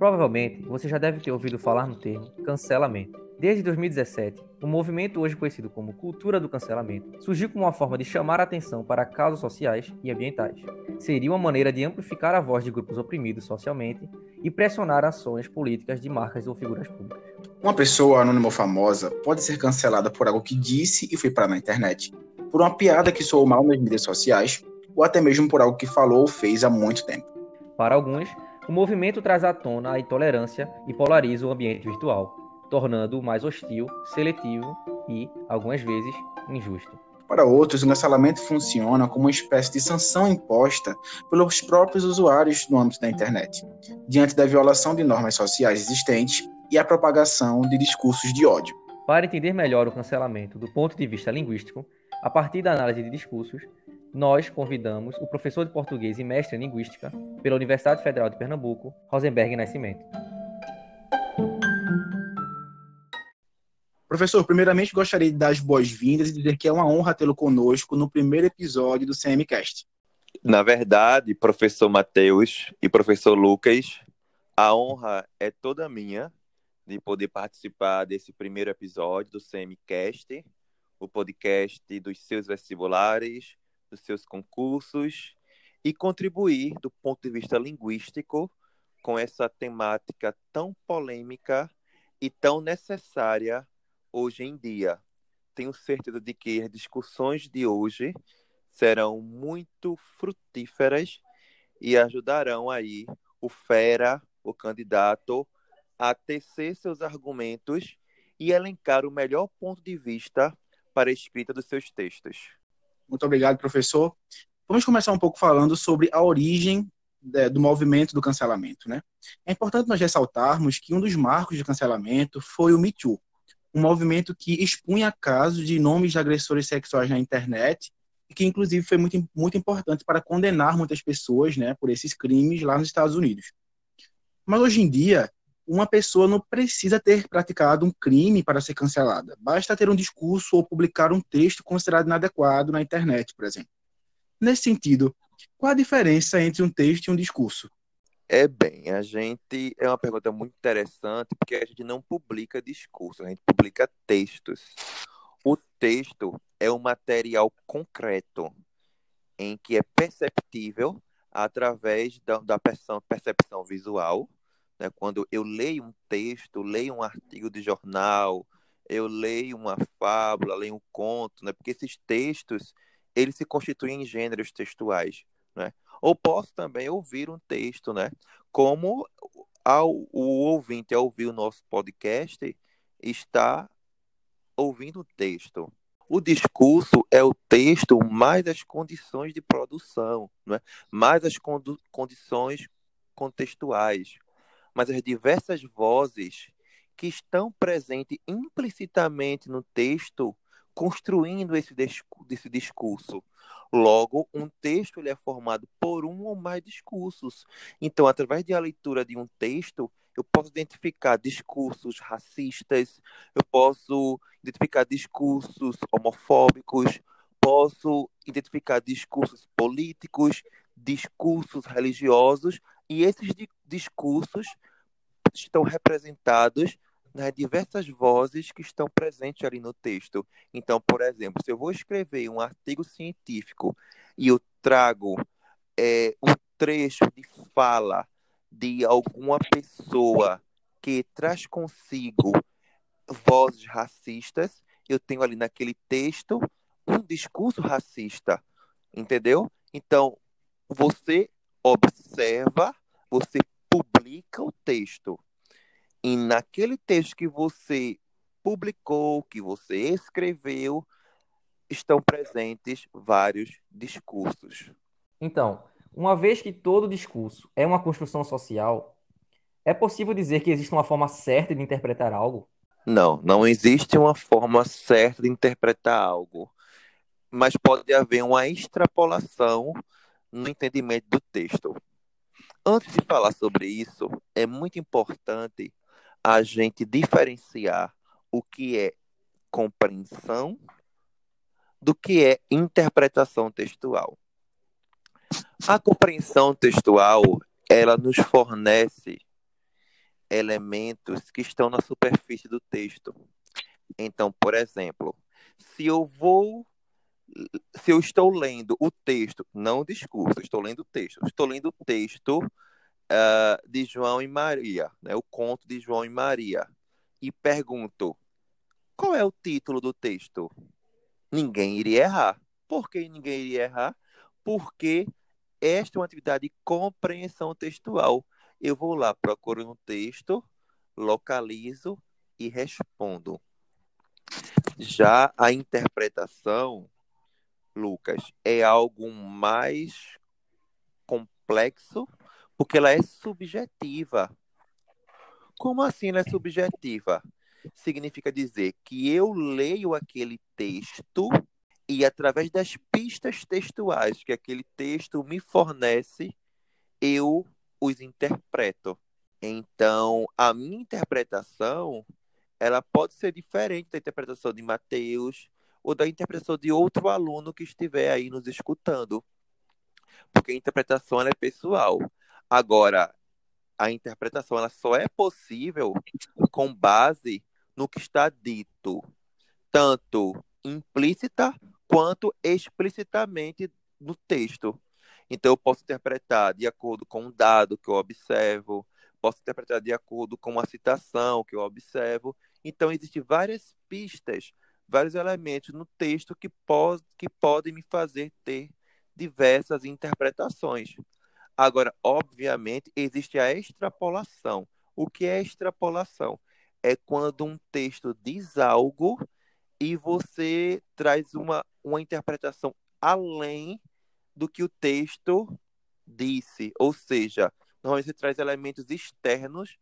Provavelmente você já deve ter ouvido falar no termo cancelamento. Desde 2017, o movimento hoje conhecido como cultura do cancelamento surgiu como uma forma de chamar a atenção para causas sociais e ambientais. Seria uma maneira de amplificar a voz de grupos oprimidos socialmente e pressionar ações políticas de marcas ou figuras públicas. Uma pessoa anônima ou famosa pode ser cancelada por algo que disse e foi para na internet, por uma piada que soou mal nas mídias sociais, ou até mesmo por algo que falou ou fez há muito tempo. Para alguns, o movimento traz à tona a intolerância e polariza o ambiente virtual, tornando-o mais hostil, seletivo e, algumas vezes, injusto. Para outros, o cancelamento funciona como uma espécie de sanção imposta pelos próprios usuários no âmbito da internet, diante da violação de normas sociais existentes e a propagação de discursos de ódio. Para entender melhor o cancelamento do ponto de vista linguístico, a partir da análise de discursos, nós convidamos o professor de português e mestre em linguística pela Universidade Federal de Pernambuco, Rosenberg Nascimento. Professor, primeiramente gostaria de dar as boas-vindas e dizer que é uma honra tê-lo conosco no primeiro episódio do CMCast. Na verdade, professor Matheus e professor Lucas, a honra é toda minha de poder participar desse primeiro episódio do CMCast, o podcast dos seus vestibulares, dos seus concursos e contribuir do ponto de vista linguístico com essa temática tão polêmica e tão necessária hoje em dia. Tenho certeza de que as discussões de hoje serão muito frutíferas e ajudarão aí o fera, o candidato, a tecer seus argumentos e elencar o melhor ponto de vista para a escrita dos seus textos. Muito obrigado, professor. Vamos começar um pouco falando sobre a origem é, do movimento do cancelamento, né? É importante nós ressaltarmos que um dos marcos de cancelamento foi o Me Too, um movimento que expunha casos de nomes de agressores sexuais na internet e que inclusive foi muito, muito importante para condenar muitas pessoas né, por esses crimes lá nos Estados Unidos. Mas hoje em dia, uma pessoa não precisa ter praticado um crime para ser cancelada. Basta ter um discurso ou publicar um texto considerado inadequado na internet, por exemplo. Nesse sentido, qual a diferença entre um texto e um discurso? É bem, a gente é uma pergunta muito interessante porque a gente não publica discursos, a gente publica textos. O texto é um material concreto em que é perceptível através da, da percepção, percepção visual. Né? Quando eu leio um texto, leio um artigo de jornal, eu leio uma fábula, leio um conto, né? porque esses textos eles se constituem em gêneros textuais. Né? Ou posso também ouvir um texto, né? Como ao, o ouvinte, ao ouvir o nosso podcast, está ouvindo o texto. O discurso é o texto mais as condições de produção, né? mais as condições contextuais, mas as diversas vozes que estão presentes implicitamente no texto, construindo esse, esse discurso. Logo, um texto ele é formado por um ou mais discursos. Então, através da leitura de um texto, eu posso identificar discursos racistas, eu posso identificar discursos homofóbicos, posso identificar discursos políticos, discursos religiosos, e esses discursos estão representados nas diversas vozes que estão presentes ali no texto. Então, por exemplo, se eu vou escrever um artigo científico e eu trago é, um trecho de fala de alguma pessoa que traz consigo vozes racistas, eu tenho ali naquele texto um discurso racista, entendeu? Então, você observa, você publica o texto e naquele texto que você publicou, que você escreveu, estão presentes vários discursos. Então, uma vez que todo discurso é uma construção social, é possível dizer que existe uma forma certa de interpretar algo? Não, não existe uma forma certa de interpretar algo, mas pode haver uma extrapolação no entendimento do texto. Antes de falar sobre isso, é muito importante a gente diferenciar o que é compreensão do que é interpretação textual. A compreensão textual, ela nos fornece elementos que estão na superfície do texto. Então, por exemplo, se eu vou se eu estou lendo o texto, não o discurso, estou lendo o texto, estou lendo o texto uh, de João e Maria, né, o conto de João e Maria, e pergunto, qual é o título do texto? Ninguém iria errar. Por que ninguém iria errar? Porque esta é uma atividade de compreensão textual. Eu vou lá, procuro um texto, localizo e respondo. Já a interpretação, Lucas, é algo mais complexo, porque ela é subjetiva. Como assim ela é subjetiva? Significa dizer que eu leio aquele texto e através das pistas textuais que aquele texto me fornece, eu os interpreto. Então, a minha interpretação, ela pode ser diferente da interpretação de Mateus ou da interpretação de outro aluno que estiver aí nos escutando. Porque a interpretação é pessoal. Agora, a interpretação ela só é possível com base no que está dito, tanto implícita quanto explicitamente no texto. Então, eu posso interpretar de acordo com um dado que eu observo, posso interpretar de acordo com uma citação que eu observo. Então, existem várias pistas, vários elementos no texto que, pode, que podem me fazer ter diversas interpretações. Agora, obviamente, existe a extrapolação. O que é extrapolação? É quando um texto diz algo e você traz uma, uma interpretação além do que o texto disse. Ou seja, normalmente você traz elementos externos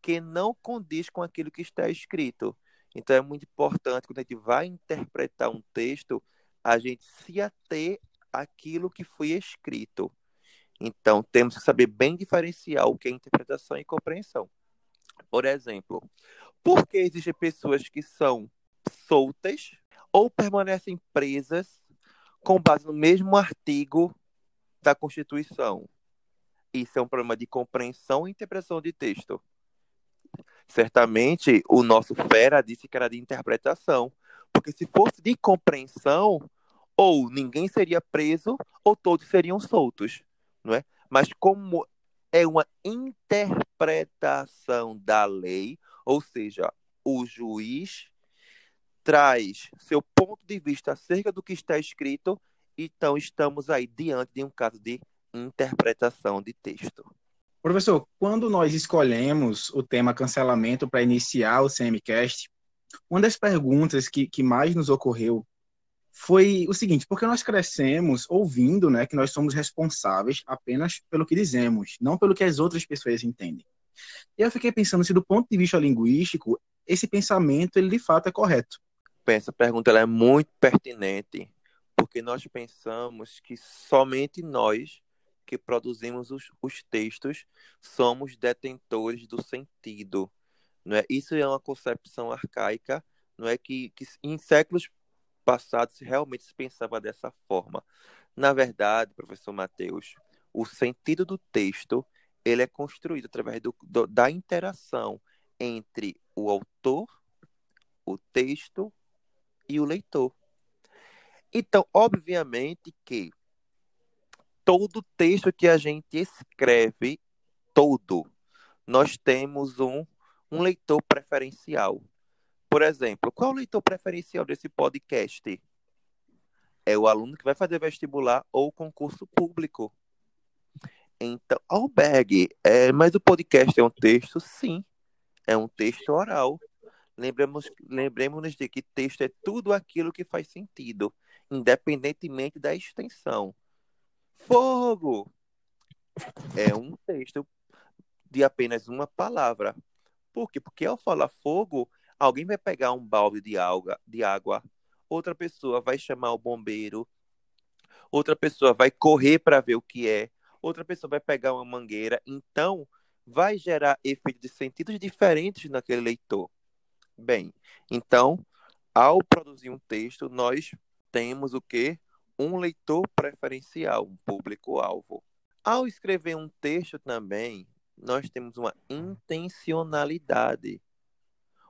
que não condiz com aquilo que está escrito. Então é muito importante quando a gente vai interpretar um texto, a gente se ater àquilo que foi escrito. Então temos que saber bem diferenciar o que é interpretação e compreensão. Por exemplo, por que existem pessoas que são soltas ou permanecem presas com base no mesmo artigo da Constituição. Isso é um problema de compreensão e interpretação de texto. Certamente, o nosso fera disse que era de interpretação, porque se fosse de compreensão, ou ninguém seria preso, ou todos seriam soltos, não é? Mas como é uma interpretação da lei, ou seja, o juiz traz seu ponto de vista acerca do que está escrito, então estamos aí diante de um caso de interpretação de texto. Professor, quando nós escolhemos o tema cancelamento para iniciar o CMCast, uma das perguntas que, que mais nos ocorreu foi o seguinte, porque nós crescemos ouvindo né, que nós somos responsáveis apenas pelo que dizemos, não pelo que as outras pessoas entendem. E eu fiquei pensando se do ponto de vista linguístico, esse pensamento ele de fato é correto essa pergunta ela é muito pertinente, porque nós pensamos que somente nós que produzimos os, os textos somos detentores do sentido. Não é? Isso é uma concepção arcaica, não é que, que em séculos passados realmente se pensava dessa forma. Na verdade, professor Mateus, o sentido do texto ele é construído através do, do, da interação entre o autor, o texto e o leitor. Então, obviamente que todo texto que a gente escreve, todo, nós temos um, um leitor preferencial. Por exemplo, qual é o leitor preferencial desse podcast? É o aluno que vai fazer vestibular ou concurso público. Então, albergue, é, mas o podcast é um texto? Sim, é um texto oral. Lembremos, lembremos de que texto é tudo aquilo que faz sentido, independentemente da extensão. Fogo é um texto de apenas uma palavra. Por quê? Porque ao falar fogo, alguém vai pegar um balde de água, de água, outra pessoa vai chamar o bombeiro, outra pessoa vai correr para ver o que é, outra pessoa vai pegar uma mangueira. Então, vai gerar efeitos de sentidos diferentes naquele leitor. Bem, então, ao produzir um texto, nós temos o que? Um leitor preferencial, um público-alvo. Ao escrever um texto também, nós temos uma intencionalidade.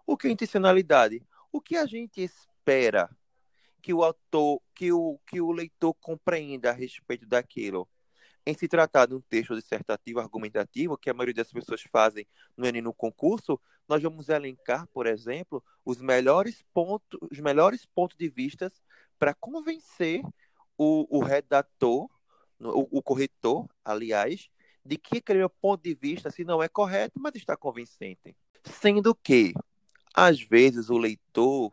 O que é intencionalidade? O que a gente espera que o autor, que o, que o leitor compreenda a respeito daquilo. Em se tratar de um texto dissertativo, argumentativo, que a maioria das pessoas fazem no Enem no concurso, nós vamos elencar, por exemplo, os melhores pontos, os melhores pontos de vista para convencer o, o redator, o, o, corretor, aliás, de que aquele ponto de vista, se não é correto, mas está convincente. Sendo que, às vezes, o leitor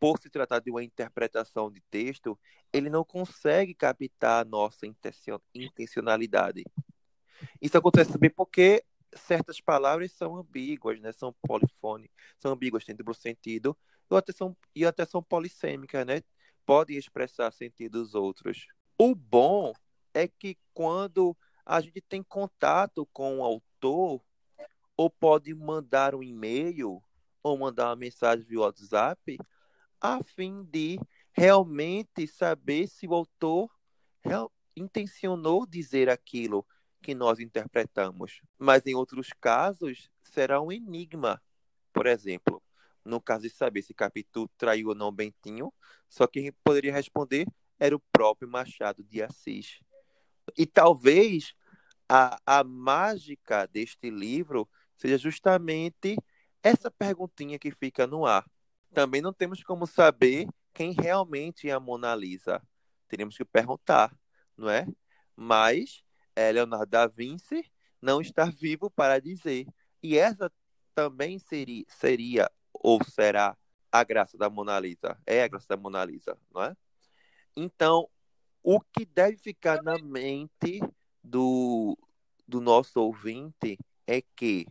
por se tratar de uma interpretação de texto, ele não consegue captar a nossa intencionalidade. Isso acontece também porque certas palavras são ambíguas, né? São polifone, são ambíguas, têm duplo sentido, até são, e até são polissêmicas, né? Podem expressar sentidos outros. O bom é que quando a gente tem contato com o autor, ou pode mandar um e-mail, ou mandar uma mensagem via WhatsApp, a fim de realmente saber se o autor intencionou dizer aquilo que nós interpretamos. Mas em outros casos, será um enigma. Por exemplo, no caso de saber se Capitu traiu ou não Bentinho, só quem poderia responder era o próprio Machado de Assis. E talvez a, a mágica deste livro seja justamente essa perguntinha que fica no ar também não temos como saber quem realmente é a Mona Lisa. Teríamos que perguntar, não é? Mas é, Leonardo da Vinci não está vivo para dizer. E essa também seria, seria ou será a graça da Mona Lisa. É a graça da Mona Lisa, não é? Então, o que deve ficar na mente do, do nosso ouvinte é que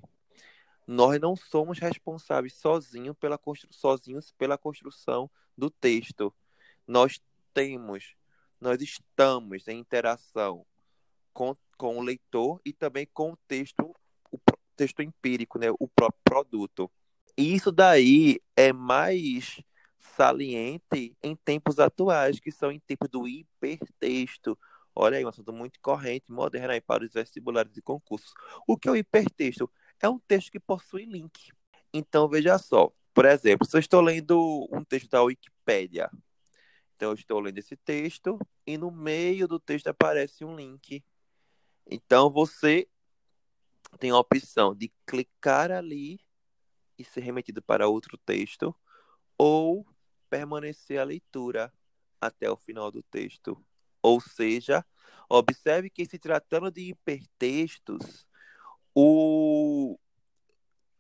nós não somos responsáveis sozinhos pela, constru sozinhos pela construção do texto. Nós temos, nós estamos em interação com, com o leitor e também com o texto, o texto empírico, né, o próprio produto. Isso daí é mais saliente em tempos atuais, que são em tempos do hipertexto. Olha aí, um assunto muito corrente, moderno aí para os vestibulares e concursos. O que é o hipertexto? é um texto que possui link. Então, veja só. Por exemplo, se eu estou lendo um texto da Wikipédia, então eu estou lendo esse texto e no meio do texto aparece um link. Então, você tem a opção de clicar ali e ser remetido para outro texto ou permanecer a leitura até o final do texto. Ou seja, observe que se tratando de hipertextos, o,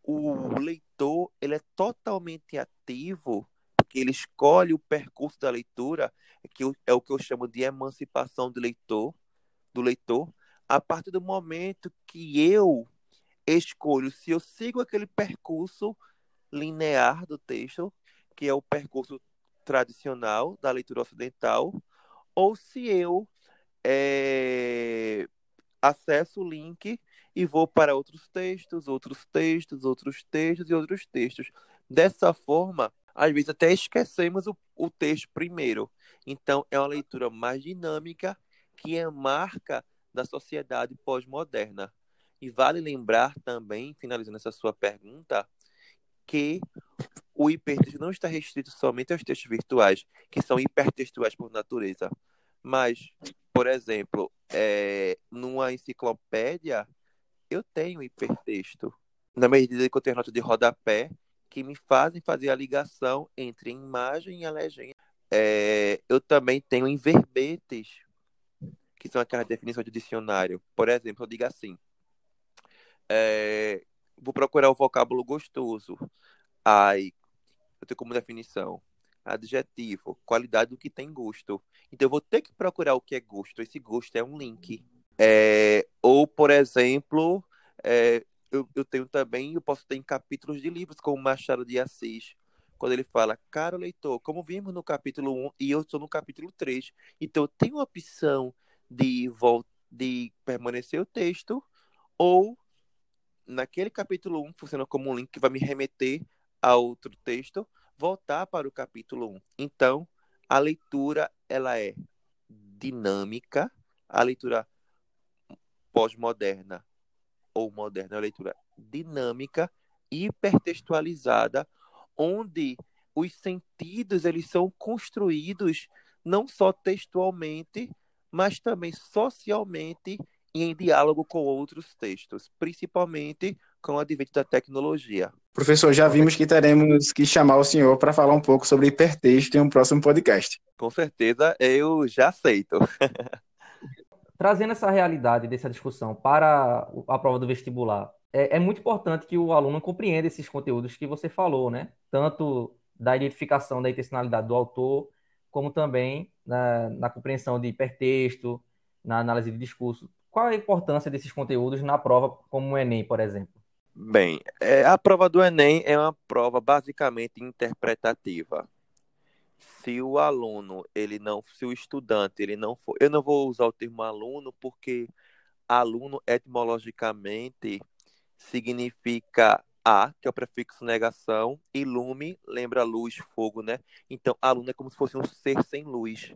o leitor ele é totalmente ativo, porque ele escolhe o percurso da leitura, que é o que eu chamo de emancipação do leitor, do leitor, a partir do momento que eu escolho se eu sigo aquele percurso linear do texto, que é o percurso tradicional da leitura ocidental, ou se eu é, acesso o link e vou para outros textos, outros textos, outros textos e outros textos. Dessa forma, às vezes até esquecemos o, o texto primeiro. Então, é uma leitura mais dinâmica que é marca da sociedade pós-moderna. E vale lembrar também, finalizando essa sua pergunta, que o hipertexto não está restrito somente aos textos virtuais, que são hipertextuais por natureza. Mas, por exemplo, é, numa enciclopédia, eu tenho hipertexto. Na medida que eu tenho nota de rodapé, que me fazem fazer a ligação entre imagem e a legenda. É, eu também tenho em verbetes, que são aquelas definições de dicionário. Por exemplo, eu digo assim: é, vou procurar o vocábulo gostoso. Aí, eu tenho como definição adjetivo, qualidade do que tem gosto. Então eu vou ter que procurar o que é gosto. Esse gosto é um link. É, ou, por exemplo, é, eu, eu, tenho também, eu posso ter em capítulos de livros, como Machado de Assis, quando ele fala, caro leitor, como vimos no capítulo 1 e eu estou no capítulo 3, então eu tenho a opção de, de permanecer o texto, ou naquele capítulo 1 funciona como um link que vai me remeter a outro texto, voltar para o capítulo 1. Então, a leitura ela é dinâmica, a leitura pós-moderna ou moderna, é uma leitura dinâmica, hipertextualizada, onde os sentidos eles são construídos não só textualmente, mas também socialmente e em diálogo com outros textos, principalmente com o advento da tecnologia. Professor, já vimos que teremos que chamar o senhor para falar um pouco sobre hipertexto em um próximo podcast. Com certeza, eu já aceito. Trazendo essa realidade dessa discussão para a prova do vestibular, é, é muito importante que o aluno compreenda esses conteúdos que você falou, né? Tanto da identificação da intencionalidade do autor, como também na, na compreensão de hipertexto, na análise de discurso. Qual a importância desses conteúdos na prova, como o Enem, por exemplo? Bem, é, a prova do Enem é uma prova basicamente interpretativa. Se o aluno, ele não, se o estudante, ele não for, eu não vou usar o termo aluno porque aluno etimologicamente significa a, que é o prefixo negação, e lume lembra luz, fogo, né? Então, aluno é como se fosse um ser sem luz.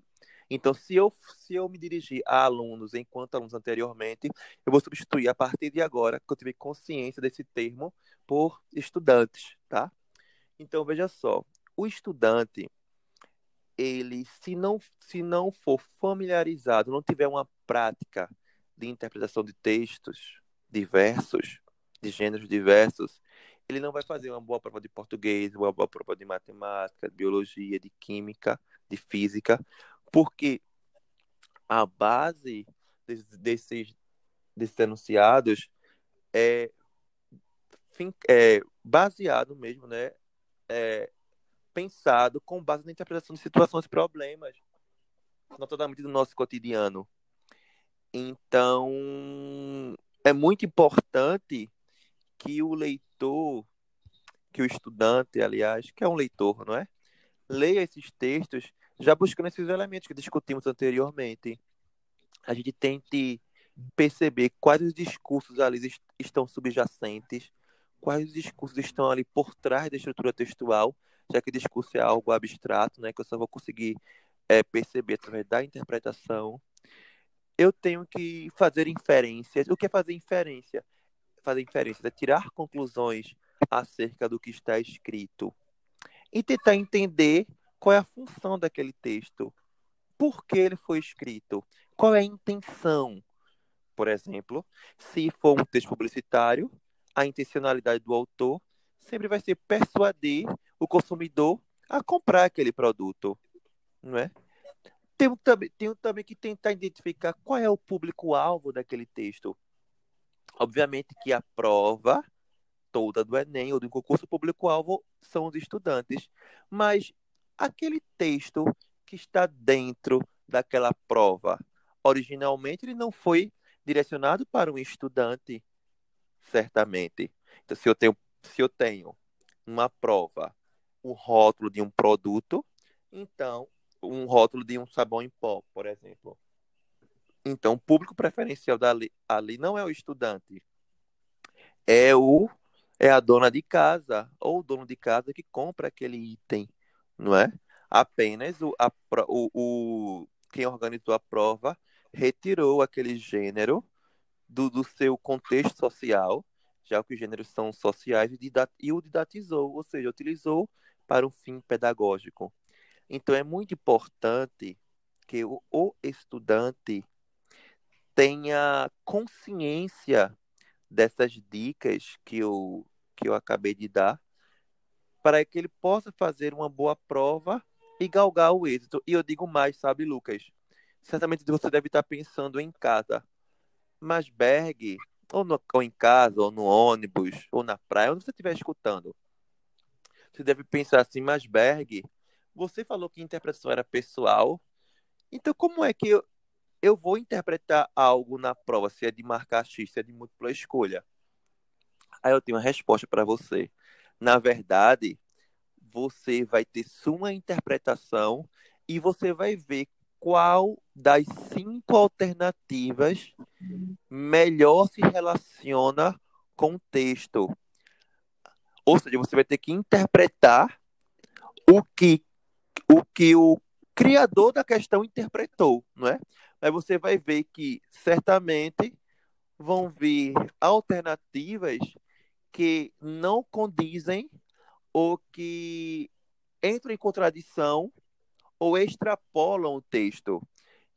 Então, se eu, se eu me dirigir a alunos enquanto alunos anteriormente, eu vou substituir a partir de agora, que eu tive consciência desse termo, por estudantes, tá? Então, veja só, o estudante, ele, se não, se não for familiarizado, não tiver uma prática de interpretação de textos diversos, de gêneros diversos, ele não vai fazer uma boa prova de português, uma boa prova de matemática, de biologia, de química, de física, porque a base desses, desses enunciados é, é baseado mesmo, né? É, pensado com base na interpretação de situações e problemas, notadamente do nosso cotidiano. Então, é muito importante que o leitor, que o estudante, aliás, que é um leitor, não é? Leia esses textos já buscando esses elementos que discutimos anteriormente. A gente tente perceber quais os discursos ali estão subjacentes, quais os discursos estão ali por trás da estrutura textual, já que discurso é algo abstrato, né, que eu só vou conseguir é, perceber através da interpretação. Eu tenho que fazer inferências. O que é fazer inferência? Fazer inferências é tirar conclusões acerca do que está escrito e tentar entender qual é a função daquele texto, por que ele foi escrito, qual é a intenção. Por exemplo, se for um texto publicitário, a intencionalidade do autor sempre vai ser persuadir o consumidor a comprar aquele produto, não é? Tenho também, também que tentar identificar qual é o público-alvo daquele texto. Obviamente que a prova toda do Enem ou do concurso público-alvo são os estudantes, mas aquele texto que está dentro daquela prova. Originalmente, ele não foi direcionado para um estudante, certamente. Então, se eu tenho, se eu tenho uma prova, o rótulo de um produto, então, um rótulo de um sabão em pó, por exemplo. Então, o público preferencial dali, ali não é o estudante, é o é a dona de casa ou o dono de casa que compra aquele item não é? Apenas o, a, o, o quem organizou a prova retirou aquele gênero do, do seu contexto social, já que os gêneros são sociais, e, didat, e o didatizou, ou seja, utilizou para um fim pedagógico. Então é muito importante que o, o estudante tenha consciência dessas dicas que eu, que eu acabei de dar para que ele possa fazer uma boa prova e galgar o êxito. E eu digo mais, sabe, Lucas? Certamente você deve estar pensando em casa. Mas Berg, ou, no, ou em casa, ou no ônibus, ou na praia, onde você estiver escutando, você deve pensar assim, mas Berg, você falou que a interpretação era pessoal. Então, como é que eu, eu vou interpretar algo na prova, se é de marcar X, se é de múltipla escolha? Aí eu tenho uma resposta para você. Na verdade, você vai ter sua interpretação e você vai ver qual das cinco alternativas melhor se relaciona com o texto. Ou seja, você vai ter que interpretar o que o, que o criador da questão interpretou, não é? Mas você vai ver que certamente vão vir alternativas que não condizem ou que entram em contradição ou extrapolam o texto.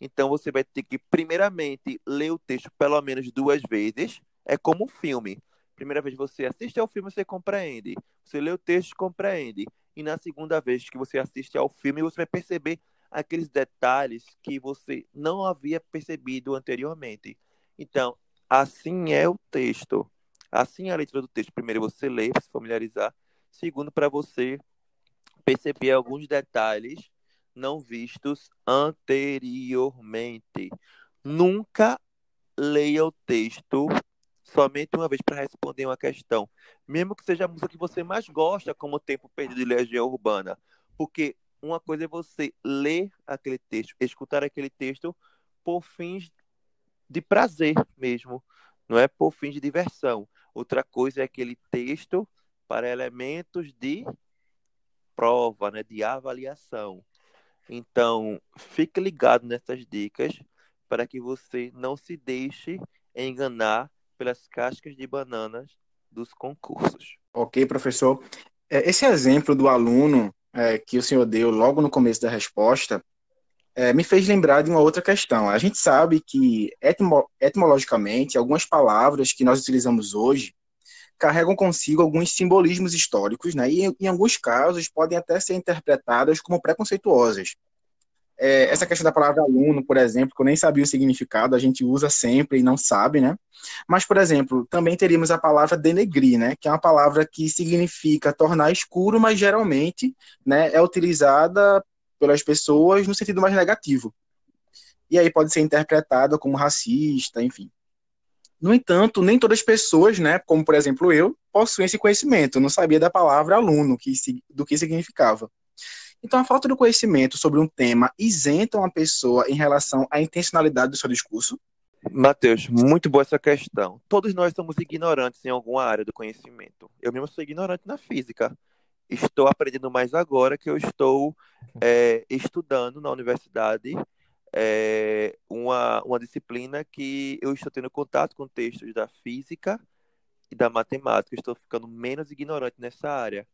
Então você vai ter que, primeiramente, ler o texto pelo menos duas vezes. É como um filme. Primeira vez você assiste ao filme, você compreende. Você lê o texto, compreende. E na segunda vez que você assiste ao filme, você vai perceber aqueles detalhes que você não havia percebido anteriormente. Então, assim é o texto. Assim é a leitura do texto. Primeiro você lê para se familiarizar. Segundo, para você perceber alguns detalhes não vistos anteriormente. Nunca leia o texto somente uma vez para responder uma questão, mesmo que seja a música que você mais gosta, como Tempo Perdido de Legião Urbana, porque uma coisa é você ler aquele texto, escutar aquele texto por fins de prazer mesmo, não é por fins de diversão. Outra coisa é aquele texto para elementos de prova, né, de avaliação. Então, fique ligado nessas dicas para que você não se deixe enganar pelas cascas de bananas dos concursos. Ok, professor. É, esse exemplo do aluno é, que o senhor deu logo no começo da resposta é, me fez lembrar de uma outra questão. A gente sabe que, etimo etimologicamente, algumas palavras que nós utilizamos hoje carregam consigo alguns simbolismos históricos, né? E em alguns casos podem até ser interpretadas como preconceituosas. É, essa questão da palavra aluno, por exemplo, que eu nem sabia o significado, a gente usa sempre e não sabe, né? Mas, por exemplo, também teríamos a palavra denegrir, né? Que é uma palavra que significa tornar escuro, mas geralmente, né, é utilizada pelas pessoas no sentido mais negativo. E aí pode ser interpretada como racista, enfim. No entanto, nem todas as pessoas, né, como por exemplo eu, possuem esse conhecimento. Eu não sabia da palavra aluno, que, do que significava. Então, a falta de conhecimento sobre um tema isenta uma pessoa em relação à intencionalidade do seu discurso? Matheus, muito boa essa questão. Todos nós somos ignorantes em alguma área do conhecimento. Eu mesmo sou ignorante na física. Estou aprendendo mais agora que eu estou é, estudando na universidade é, uma, uma disciplina que eu estou tendo contato com textos da física e da matemática. Estou ficando menos ignorante nessa área.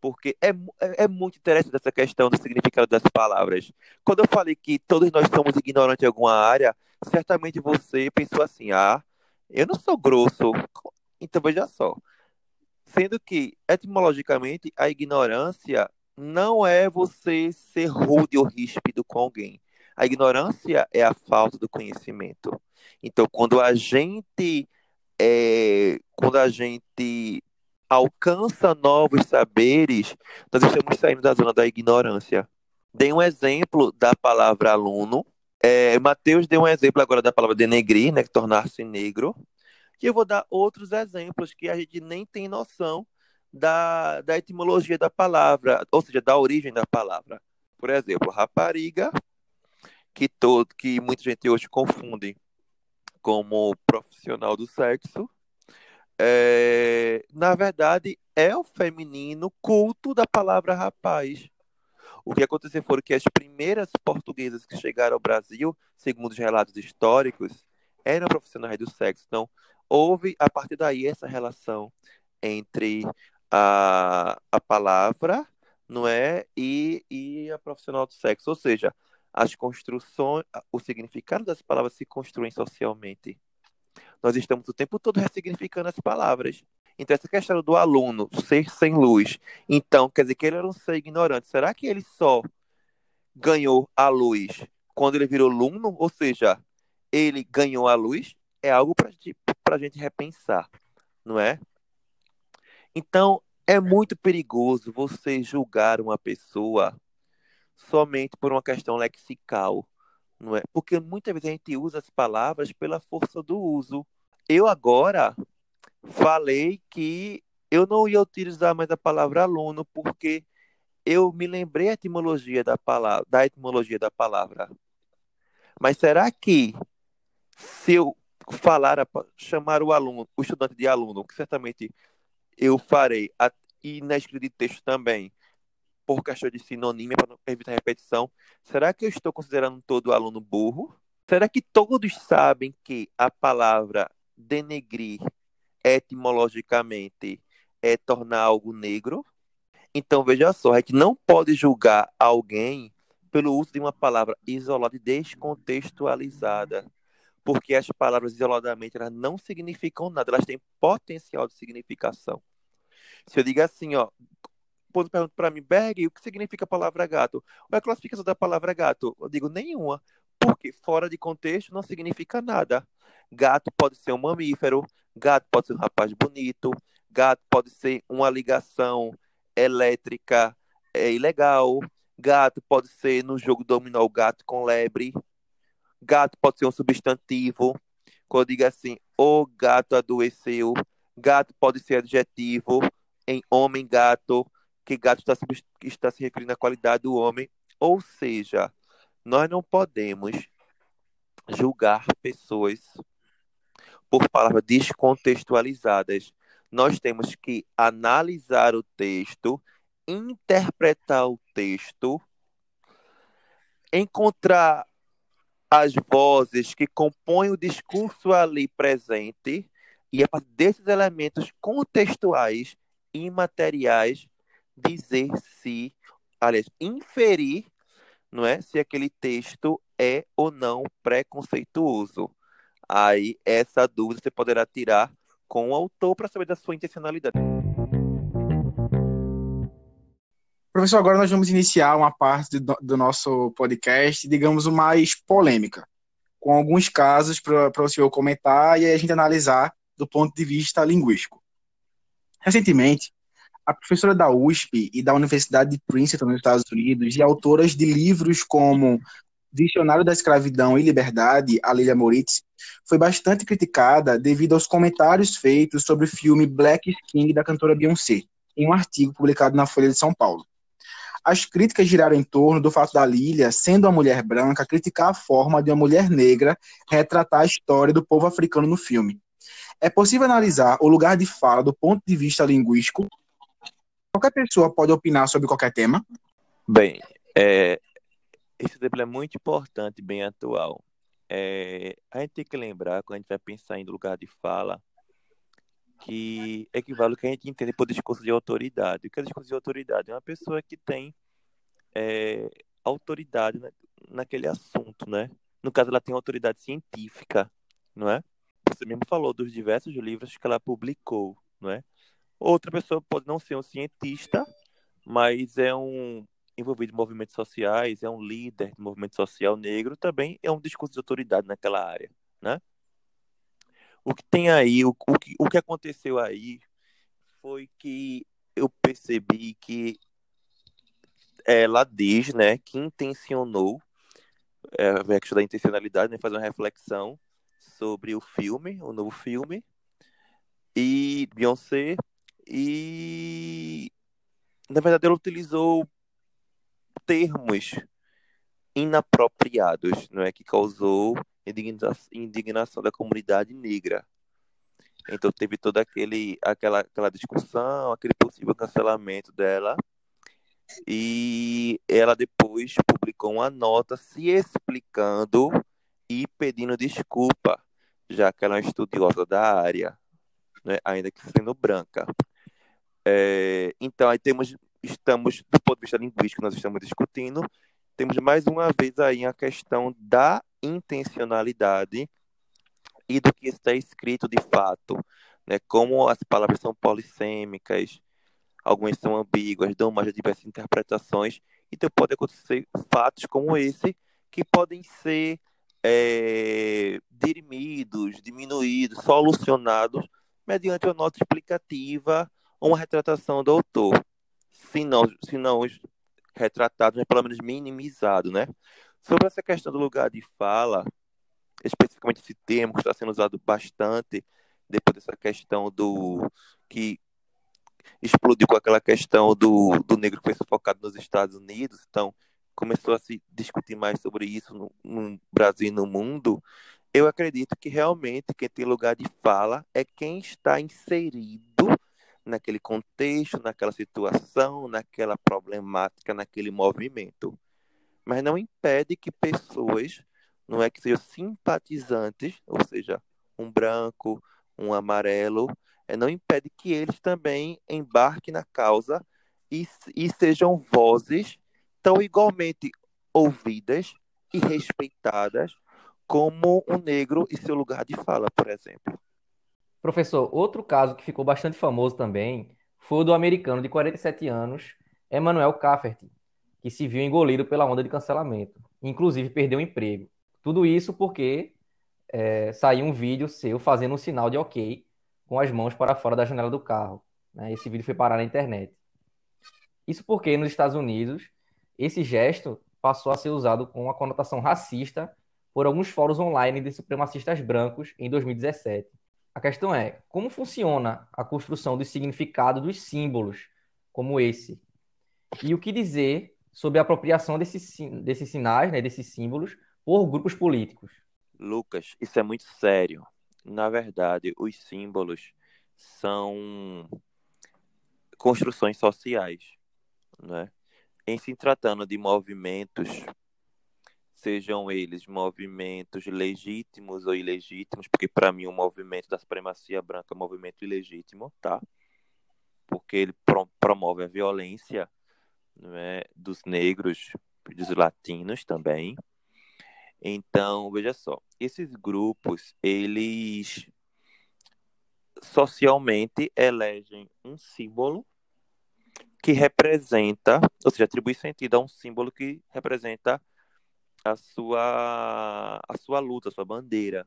Porque é, é, é muito interessante essa questão do significado das palavras. Quando eu falei que todos nós somos ignorantes em alguma área, certamente você pensou assim: ah, eu não sou grosso. Então veja só. Sendo que, etimologicamente, a ignorância não é você ser rude ou ríspido com alguém. A ignorância é a falta do conhecimento. Então, quando a gente é, quando a gente alcança novos saberes, nós estamos saindo da zona da ignorância. Dei um exemplo da palavra aluno. É, Mateus deu um exemplo agora da palavra denegrir, né, tornar-se negro. E eu vou dar outros exemplos que a gente nem tem noção da, da etimologia da palavra, ou seja, da origem da palavra. Por exemplo, rapariga que todo que muita gente hoje confunde como profissional do sexo, é, na verdade é o feminino culto da palavra rapaz. O que aconteceu foi que as primeiras portuguesas que chegaram ao Brasil, segundo os relatos históricos, eram profissionais do sexo. Então, houve a partir daí essa relação entre a, a palavra, não é, e, e a profissional do sexo. Ou seja, as construções, o significado das palavras se construem socialmente. Nós estamos o tempo todo ressignificando as palavras. Então, essa questão do aluno ser sem luz, então, quer dizer que ele era um ser ignorante. Será que ele só ganhou a luz quando ele virou aluno? Ou seja, ele ganhou a luz? É algo para a gente repensar, não é? Então, é muito perigoso você julgar uma pessoa somente por uma questão lexical, não é? Porque muitas vezes a gente usa as palavras pela força do uso. Eu agora falei que eu não ia utilizar mais a palavra aluno porque eu me lembrei a etimologia da palavra, da etimologia da palavra. Mas será que se eu falar chamar o aluno, o estudante de aluno, que certamente eu farei, e na escrita de texto também, por questão de sinonímia, para evitar repetição, será que eu estou considerando todo aluno burro? Será que todos sabem que a palavra denegrir etimologicamente é tornar algo negro. Então, veja só, a gente não pode julgar alguém pelo uso de uma palavra isolada e descontextualizada, porque as palavras isoladamente elas não significam nada, elas têm potencial de significação. Se eu digo assim, ó, quando pergunta para mim, Berg, o que significa a palavra gato? Qual é a classificação da palavra gato? Eu digo nenhuma, porque fora de contexto não significa nada. Gato pode ser um mamífero, gato pode ser um rapaz bonito, gato pode ser uma ligação elétrica é, ilegal, gato pode ser no jogo dominó gato com lebre, gato pode ser um substantivo. Quando eu digo assim, o gato adoeceu, gato pode ser adjetivo em homem gato, que gato está, está se referindo à qualidade do homem. Ou seja, nós não podemos julgar pessoas por palavras descontextualizadas. Nós temos que analisar o texto, interpretar o texto, encontrar as vozes que compõem o discurso ali presente e a partir desses elementos contextuais imateriais dizer se, aliás, inferir, não é, se aquele texto é ou não preconceituoso. Aí essa dúvida você poderá tirar com o autor para saber da sua intencionalidade. Professor, agora nós vamos iniciar uma parte do, do nosso podcast, digamos, o mais polêmica, com alguns casos para o senhor comentar e a gente analisar do ponto de vista linguístico. Recentemente, a professora da USP e da Universidade de Princeton, nos Estados Unidos, e autoras de livros como Dicionário da Escravidão e Liberdade, a Lilia Moritz, foi bastante criticada devido aos comentários feitos sobre o filme Black Skin da cantora Beyoncé, em um artigo publicado na Folha de São Paulo. As críticas giraram em torno do fato da Lilia, sendo uma mulher branca, criticar a forma de uma mulher negra retratar a história do povo africano no filme. É possível analisar o lugar de fala do ponto de vista linguístico Qualquer pessoa pode opinar sobre qualquer tema? Bem, é, esse exemplo é muito importante, bem atual. É, a gente tem que lembrar, quando a gente vai pensar em lugar de fala, que equivale ao que a gente entende por discurso de autoridade. O que é discurso de autoridade? É uma pessoa que tem é, autoridade naquele assunto, né? No caso, ela tem autoridade científica, não é? Você mesmo falou dos diversos livros que ela publicou, não é? Outra pessoa pode não ser um cientista, mas é um envolvido em movimentos sociais, é um líder de movimento social negro, também é um discurso de autoridade naquela área, né? O que tem aí, o, o, que, o que aconteceu aí foi que eu percebi que ela diz, né, que intencionou, é, a questão da intencionalidade, né, fazer uma reflexão sobre o filme, o novo filme, e Beyoncé e na verdade ela utilizou termos inapropriados, não é que causou indignação da comunidade negra. Então teve toda aquele aquela aquela discussão, aquele possível cancelamento dela. E ela depois publicou uma nota se explicando e pedindo desculpa, já que ela é uma estudiosa da área, né, ainda que sendo branca. É, então, aí temos, estamos, do ponto de vista linguístico, nós estamos discutindo, temos mais uma vez aí a questão da intencionalidade e do que está escrito de fato, né? Como as palavras são polissêmicas, algumas são ambíguas, dão mais diversas interpretações, então pode acontecer fatos como esse que podem ser é, dirimidos, diminuídos, solucionados mediante uma nota explicativa uma retratação do autor, se não, se não retratado, mas pelo menos minimizado, né? Sobre essa questão do lugar de fala, especificamente esse termo que está sendo usado bastante depois dessa questão do que explodiu com aquela questão do, do negro que foi sufocado nos Estados Unidos, então começou a se discutir mais sobre isso no, no Brasil e no mundo. Eu acredito que realmente quem tem lugar de fala é quem está inserido naquele contexto, naquela situação, naquela problemática, naquele movimento. Mas não impede que pessoas, não é que sejam simpatizantes, ou seja, um branco, um amarelo, é, não impede que eles também embarquem na causa e, e sejam vozes tão igualmente ouvidas e respeitadas como um negro e seu lugar de fala, por exemplo. Professor, outro caso que ficou bastante famoso também foi o do americano de 47 anos, Emmanuel Cafferty, que se viu engolido pela onda de cancelamento, inclusive perdeu o emprego. Tudo isso porque é, saiu um vídeo seu fazendo um sinal de ok com as mãos para fora da janela do carro. Né? Esse vídeo foi parar na internet. Isso porque nos Estados Unidos esse gesto passou a ser usado com uma conotação racista por alguns fóruns online de supremacistas brancos em 2017. A questão é, como funciona a construção do significado dos símbolos como esse? E o que dizer sobre a apropriação desses, desses sinais, né, desses símbolos, por grupos políticos? Lucas, isso é muito sério. Na verdade, os símbolos são construções sociais, né? Em se tratando de movimentos, sejam eles movimentos legítimos ou ilegítimos, porque para mim o movimento da supremacia branca é um movimento ilegítimo, tá? Porque ele promove a violência né, dos negros, dos latinos também. Então, veja só, esses grupos, eles socialmente elegem um símbolo que representa, ou seja, atribui sentido a um símbolo que representa a sua, a sua luta, a sua bandeira.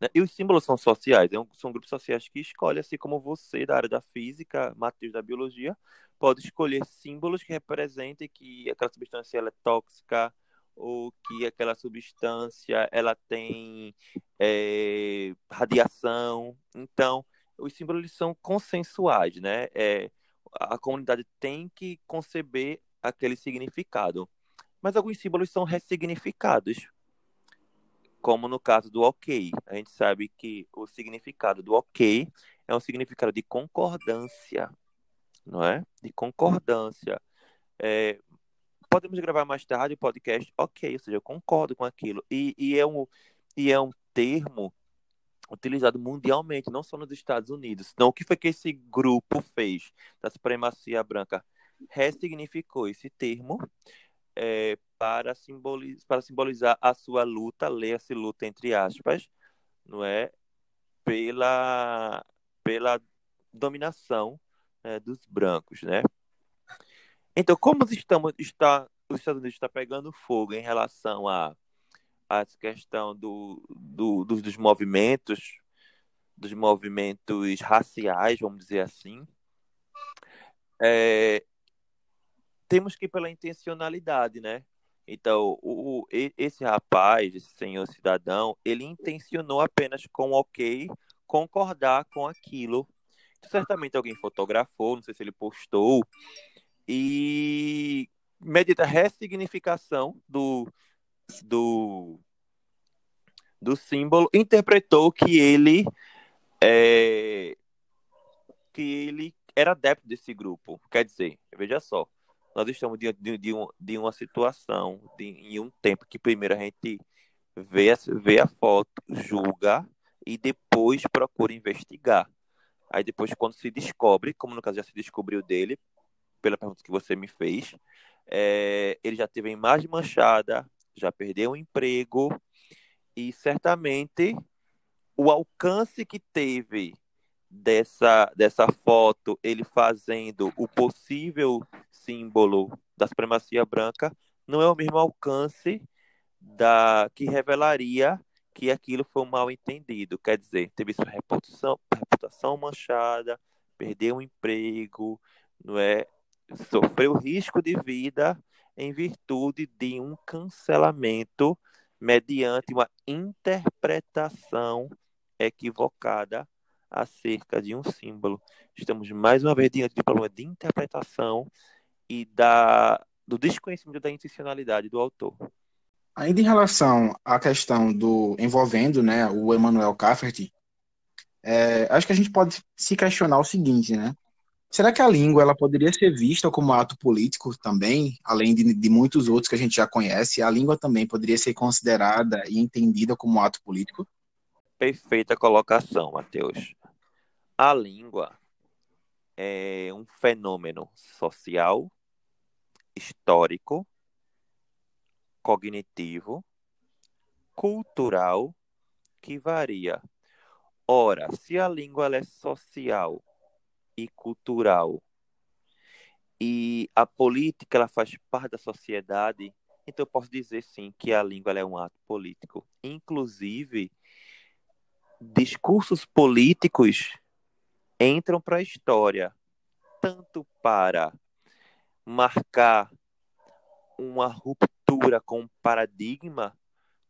Né? E os símbolos são sociais, é são grupos sociais que escolhem, assim como você, da área da física, Matheus, da biologia, pode escolher símbolos que representem que aquela substância ela é tóxica, ou que aquela substância ela tem é, radiação. Então, os símbolos são consensuais, né? É, a comunidade tem que conceber aquele significado. Mas alguns símbolos são ressignificados, como no caso do ok. A gente sabe que o significado do ok é um significado de concordância, não é? De concordância. É, podemos gravar mais tarde o podcast, ok, ou seja, eu concordo com aquilo. E, e, é, um, e é um termo utilizado mundialmente, não só nos Estados Unidos. Então, o que foi que esse grupo fez da supremacia branca? Ressignificou esse termo é, para, simbolizar, para simbolizar a sua luta, leia-se luta entre aspas, não é? Pela, pela dominação é, dos brancos, né? Então, como estamos, está, os Estados Unidos está pegando fogo em relação a, a essa questão do, do, dos, dos movimentos, dos movimentos raciais, vamos dizer assim, é, temos que ir pela intencionalidade, né? Então, o, esse rapaz, esse senhor cidadão, ele intencionou apenas com ok concordar com aquilo. Certamente alguém fotografou, não sei se ele postou, e medita a ressignificação do, do, do símbolo, interpretou que ele é, que ele era adepto desse grupo. Quer dizer, veja só, nós estamos diante de, de, de uma situação, de, em um tempo que primeiro a gente vê, vê a foto, julga e depois procura investigar. Aí depois, quando se descobre, como no caso já se descobriu dele, pela pergunta que você me fez. É, ele já teve a imagem manchada, já perdeu o emprego e certamente o alcance que teve dessa, dessa foto, ele fazendo o possível símbolo da supremacia branca, não é o mesmo alcance da que revelaria que aquilo foi um mal entendido. Quer dizer, teve sua reputação, reputação manchada, perdeu o emprego, não é? sofreu risco de vida em virtude de um cancelamento mediante uma interpretação equivocada acerca de um símbolo. Estamos mais uma vez diante de problema de interpretação e da, do desconhecimento da intencionalidade do autor. Ainda em relação à questão do envolvendo, né, o Emmanuel Cafferty, é, acho que a gente pode se questionar o seguinte, né? Será que a língua ela poderia ser vista como ato político também, além de, de, muitos outros que a gente já conhece? A língua também poderia ser considerada e entendida como ato político? Perfeita colocação, Matheus. A língua é um fenômeno social, histórico, cognitivo, cultural que varia. Ora, se a língua é social e cultural e a política ela faz parte da sociedade, então eu posso dizer sim que a língua é um ato político. Inclusive, discursos políticos entram para a história, tanto para marcar uma ruptura com um paradigma,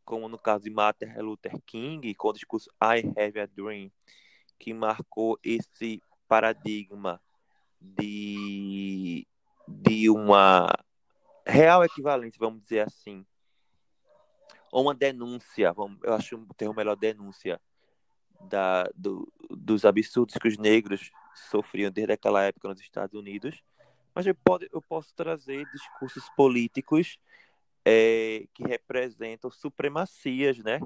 como no caso de Martin Luther King, com o discurso I Have a Dream, que marcou esse paradigma de, de uma real equivalente, vamos dizer assim, ou uma denúncia, vamos, eu acho um termo melhor denúncia da, do, dos absurdos que os negros sofriam desde aquela época nos Estados Unidos, mas eu, pode, eu posso trazer discursos políticos é, que representam supremacias, né?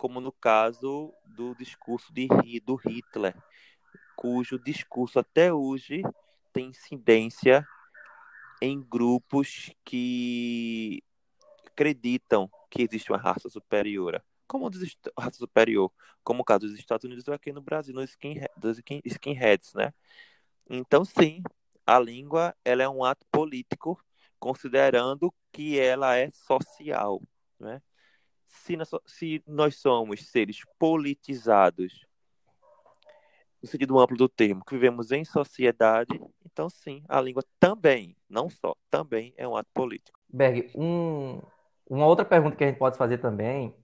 como no caso do discurso de, do Hitler, cujo discurso até hoje tem incidência em grupos que acreditam que existe uma raça superior, como a raça superior, como o caso dos Estados Unidos ou aqui no Brasil, nos dos skinheads, né? Então, sim, a língua ela é um ato político, considerando que ela é social, né? Se nós, se nós somos seres politizados no sentido amplo do termo, que vivemos em sociedade, então sim, a língua também, não só, também é um ato político. Berg, um, uma outra pergunta que a gente pode fazer também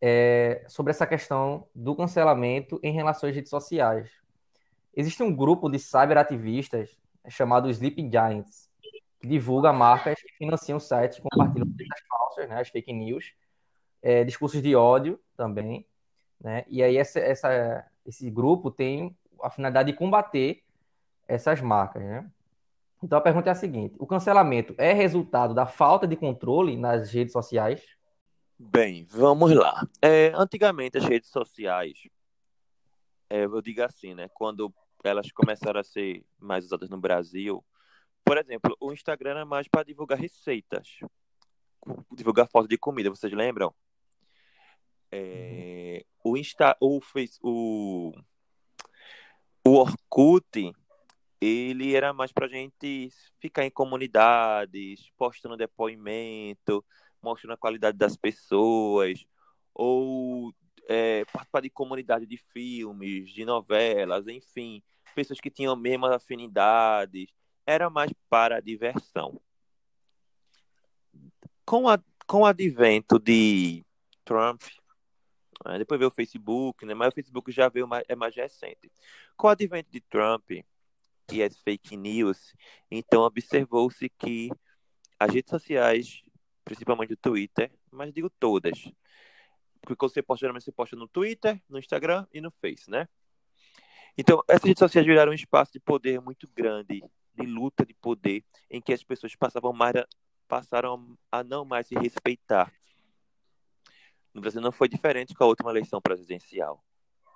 é sobre essa questão do cancelamento em relação às redes sociais. Existe um grupo de cyberativistas chamado Sleeping Giants, que divulga marcas que financiam sites, compartilham notícias falsas, né, as fake news, é, discursos de ódio também, né? E aí essa, essa esse grupo tem a finalidade de combater essas marcas, né? Então a pergunta é a seguinte: o cancelamento é resultado da falta de controle nas redes sociais? Bem, vamos lá. É, antigamente as redes sociais, é, eu digo assim, né? Quando elas começaram a ser mais usadas no Brasil, por exemplo, o Instagram era mais para divulgar receitas, divulgar fotos de comida, vocês lembram? É, o Insta, o, Face, o, o Orkut, ele era mais pra gente ficar em comunidades, postando depoimento, mostrando a qualidade das pessoas, ou é, participar de comunidade de filmes, de novelas, enfim, pessoas que tinham mesmas afinidades, era mais para diversão. Com, a, com o advento de Trump, né? Depois veio o Facebook, né? mas o Facebook já veio mais, é mais recente. Com o advento de Trump e as fake news, então observou-se que as redes sociais, principalmente o Twitter, mas digo todas, porque você posta, geralmente você posta no Twitter, no Instagram e no Face, né? Então, essas redes sociais viraram um espaço de poder muito grande, de luta de poder, em que as pessoas passavam mais a, passaram a não mais se respeitar, no Brasil não foi diferente com a última eleição presidencial,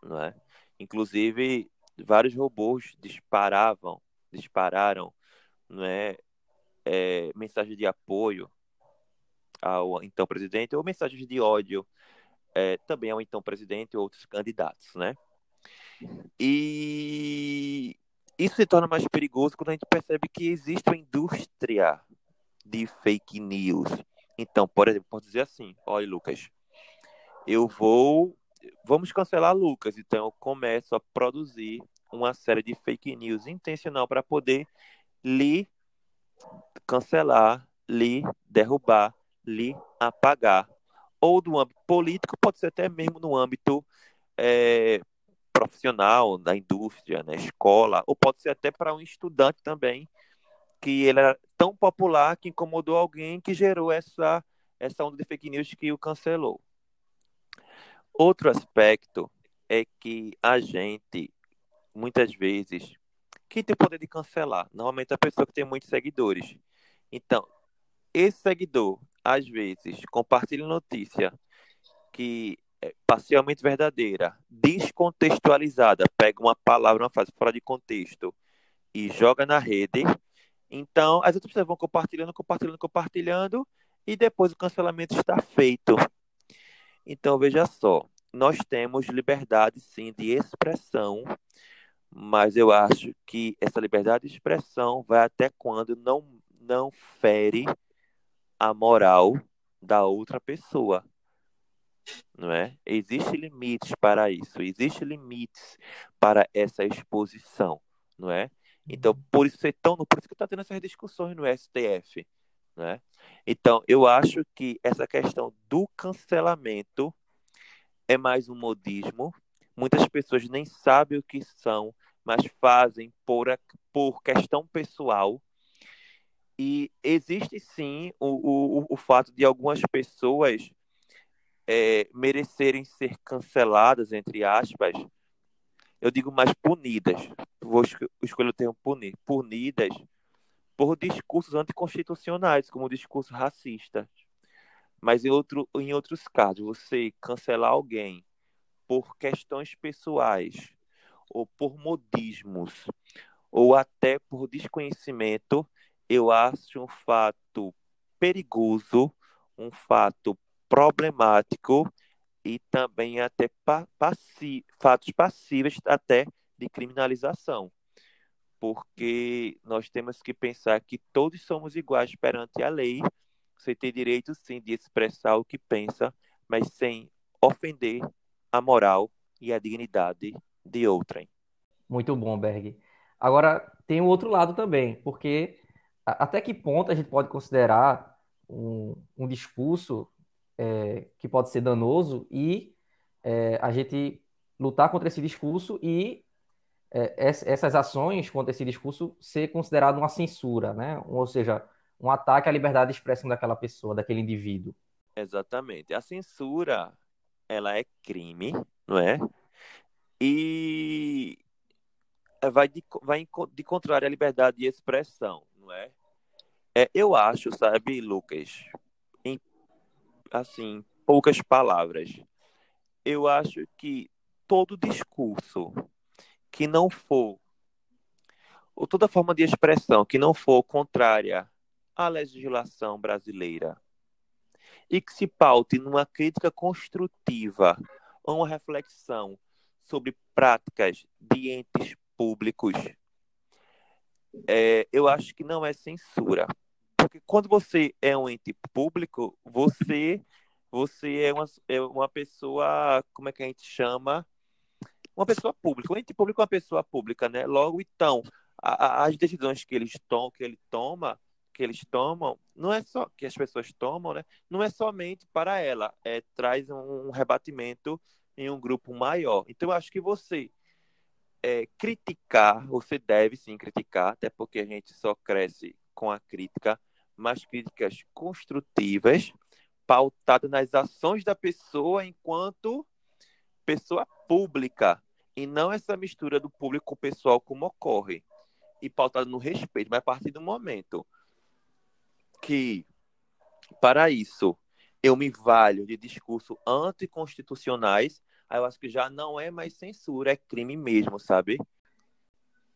não é? Inclusive, vários robôs disparavam, dispararam, não é, é mensagens de apoio ao então presidente ou mensagens de ódio é, também ao então presidente e outros candidatos, né? E isso se torna mais perigoso quando a gente percebe que existe uma indústria de fake news. Então, por exemplo, posso dizer assim: olha, Lucas, eu vou. Vamos cancelar Lucas. Então eu começo a produzir uma série de fake news intencional para poder lhe cancelar, lhe derrubar, lhe apagar. Ou do âmbito político, pode ser até mesmo no âmbito é, profissional, da indústria, na escola, ou pode ser até para um estudante também, que ele era tão popular que incomodou alguém que gerou essa, essa onda de fake news que o cancelou. Outro aspecto é que a gente, muitas vezes, quem tem o poder de cancelar? Normalmente a pessoa que tem muitos seguidores. Então, esse seguidor, às vezes, compartilha notícia que parcialmente verdadeira, descontextualizada, pega uma palavra, uma frase fora de contexto e joga na rede, então as outras pessoas vão compartilhando, compartilhando, compartilhando, e depois o cancelamento está feito. Então, veja só, nós temos liberdade, sim, de expressão, mas eu acho que essa liberdade de expressão vai até quando não, não fere a moral da outra pessoa. Não é? Existem limites para isso, existem limites para essa exposição, não é? Então, por isso ser tão, por isso que está tendo essas discussões no STF, né? Então, eu acho que essa questão do cancelamento é mais um modismo. Muitas pessoas nem sabem o que são, mas fazem por, por questão pessoal. E existe sim o, o, o fato de algumas pessoas é, merecerem ser canceladas, entre aspas, eu digo mais punidas, vou escolher o termo punir, punidas por discursos anticonstitucionais, como o discurso racista. Mas em, outro, em outros casos, você cancelar alguém por questões pessoais, ou por modismos, ou até por desconhecimento, eu acho um fato perigoso, um fato problemático e também até passi fatos passíveis até de criminalização porque nós temos que pensar que todos somos iguais perante a lei. Você tem direito, sim, de expressar o que pensa, mas sem ofender a moral e a dignidade de outrem. Muito bom, Berg. Agora, tem o outro lado também, porque até que ponto a gente pode considerar um, um discurso é, que pode ser danoso e é, a gente lutar contra esse discurso e é, essas ações contra esse discurso ser considerado uma censura, né? Ou seja, um ataque à liberdade de expressão daquela pessoa, daquele indivíduo. Exatamente. A censura, ela é crime, não é? E vai de, vai de contrário à liberdade de expressão, não é? é eu acho, sabe, Lucas, assim, poucas palavras, eu acho que todo discurso que não for, ou toda forma de expressão que não for contrária à legislação brasileira e que se paute numa crítica construtiva ou uma reflexão sobre práticas de entes públicos, é, eu acho que não é censura. Quando você é um ente público, você você é uma, é uma pessoa, como é que a gente chama? uma pessoa pública. O ente público é uma pessoa pública, né? Logo, então, a, a, as decisões que eles tom, que ele toma, que eles tomam, não é só que as pessoas tomam, né? Não é somente para ela, é traz um, um rebatimento em um grupo maior. Então, eu acho que você é, criticar, você deve sim criticar, até porque a gente só cresce com a crítica, mas críticas construtivas, pautadas nas ações da pessoa enquanto pessoa pública e não essa mistura do público com o pessoal como ocorre e pautado no respeito, mas a partir do momento que para isso eu me valho de discurso anticonstitucionais, aí eu acho que já não é mais censura, é crime mesmo, sabe?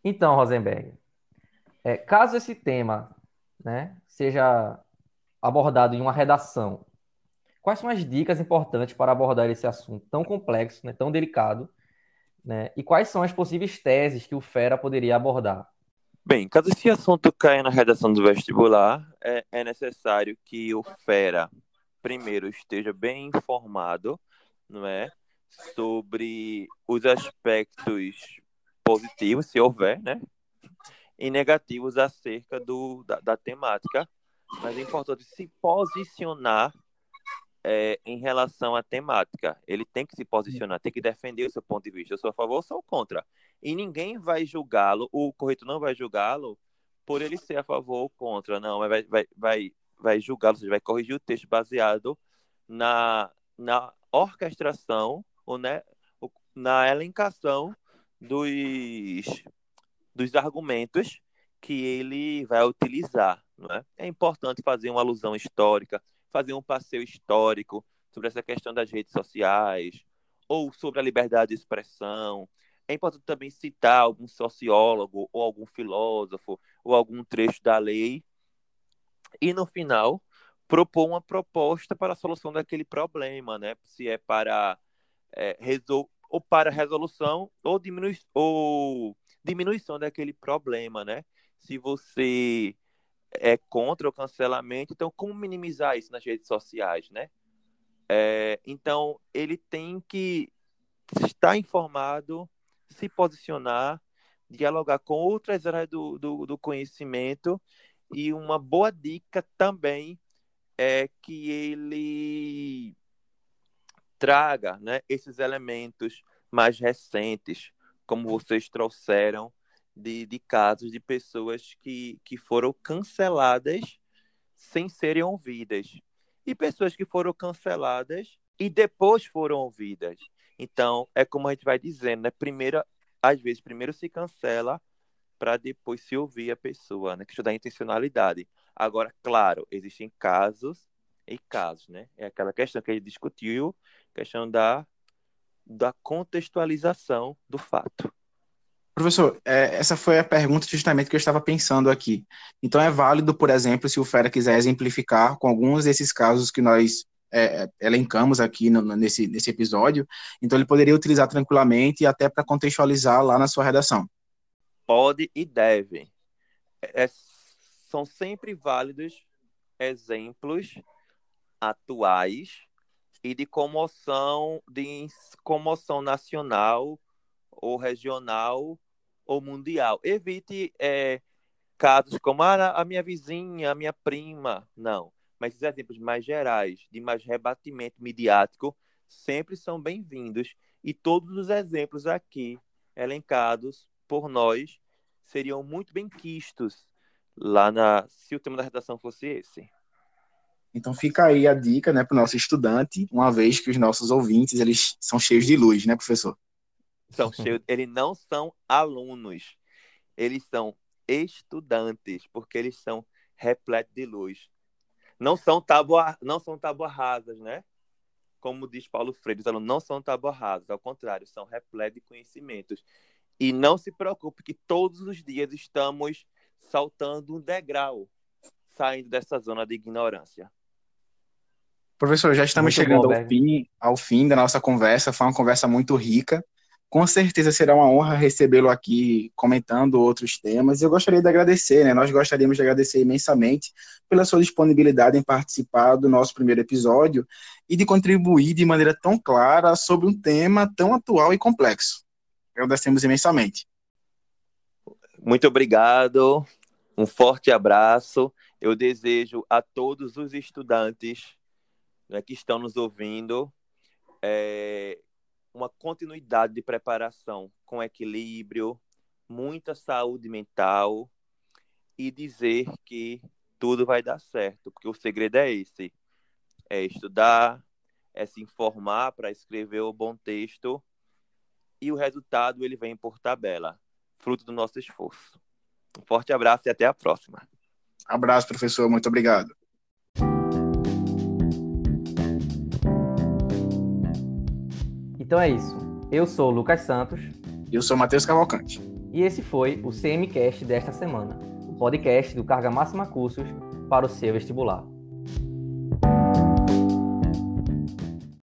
Então, Rosenberg, é, caso esse tema né, seja abordado em uma redação Quais são as dicas importantes para abordar esse assunto tão complexo, né, tão delicado, né? E quais são as possíveis teses que o Fera poderia abordar? Bem, caso esse assunto caia na redação do vestibular, é, é necessário que o Fera, primeiro, esteja bem informado, não é? Sobre os aspectos positivos, se houver, né? E negativos acerca do, da, da temática. Mas é importante se posicionar é, em relação à temática. Ele tem que se posicionar, tem que defender o seu ponto de vista. Eu sou a favor ou sou contra. E ninguém vai julgá-lo, o corretor não vai julgá-lo por ele ser a favor ou contra. Não, vai, vai, vai, vai julgá-lo, vai corrigir o texto baseado na, na orquestração ou né, na elencação dos, dos argumentos que ele vai utilizar. Não é? é importante fazer uma alusão histórica, fazer um passeio histórico sobre essa questão das redes sociais, ou sobre a liberdade de expressão. É importante também citar algum sociólogo, ou algum filósofo, ou algum trecho da lei. E, no final, propor uma proposta para a solução daquele problema, né? Se é para é, resol ou para resolução ou, diminui ou diminuição daquele problema, né? Se você é contra o cancelamento, então como minimizar isso nas redes sociais, né? É, então ele tem que estar informado, se posicionar, dialogar com outras áreas do, do, do conhecimento e uma boa dica também é que ele traga né, esses elementos mais recentes, como vocês trouxeram, de, de casos de pessoas que, que foram canceladas sem serem ouvidas. E pessoas que foram canceladas e depois foram ouvidas. Então, é como a gente vai dizendo, né? Primeiro, às vezes, primeiro se cancela para depois se ouvir a pessoa, né? Que da intencionalidade. Agora, claro, existem casos e casos, né? É aquela questão que ele discutiu, questão da, da contextualização do fato. Professor, é, essa foi a pergunta justamente que eu estava pensando aqui. Então, é válido, por exemplo, se o Fera quiser exemplificar com alguns desses casos que nós é, elencamos aqui no, nesse, nesse episódio, então ele poderia utilizar tranquilamente e até para contextualizar lá na sua redação. Pode e deve. É, são sempre válidos exemplos atuais e de comoção, de comoção nacional ou regional ou mundial. Evite é, casos como ah, a minha vizinha, a minha prima. Não. Mas esses exemplos mais gerais, de mais rebatimento midiático, sempre são bem-vindos. E todos os exemplos aqui elencados por nós seriam muito bem quistos lá na se o tema da redação fosse esse. Então fica aí a dica, né, para o nosso estudante, uma vez que os nossos ouvintes eles são cheios de luz, né, professor? São cheios, eles não são alunos, eles são estudantes, porque eles são repletos de luz. Não são tábua, não são tábuas rasas, né? Como diz Paulo Freire, os alunos não são tábuas rasas, ao contrário, são repletos de conhecimentos. E não se preocupe que todos os dias estamos saltando um degrau, saindo dessa zona de ignorância. Professor, já estamos muito chegando bom, ao, fim, ao fim da nossa conversa. Foi uma conversa muito rica. Com certeza será uma honra recebê-lo aqui comentando outros temas. Eu gostaria de agradecer, né? Nós gostaríamos de agradecer imensamente pela sua disponibilidade em participar do nosso primeiro episódio e de contribuir de maneira tão clara sobre um tema tão atual e complexo. Agradecemos imensamente. Muito obrigado, um forte abraço. Eu desejo a todos os estudantes né, que estão nos ouvindo é, uma continuidade de preparação com equilíbrio, muita saúde mental e dizer que tudo vai dar certo, porque o segredo é esse: é estudar, é se informar para escrever o bom texto e o resultado ele vem por tabela fruto do nosso esforço. Um forte abraço e até a próxima. Abraço, professor. Muito obrigado. Então é isso. Eu sou o Lucas Santos. E eu sou Matheus Cavalcante. E esse foi o CMCast desta semana, o podcast do Carga Máxima Cursos para o seu vestibular.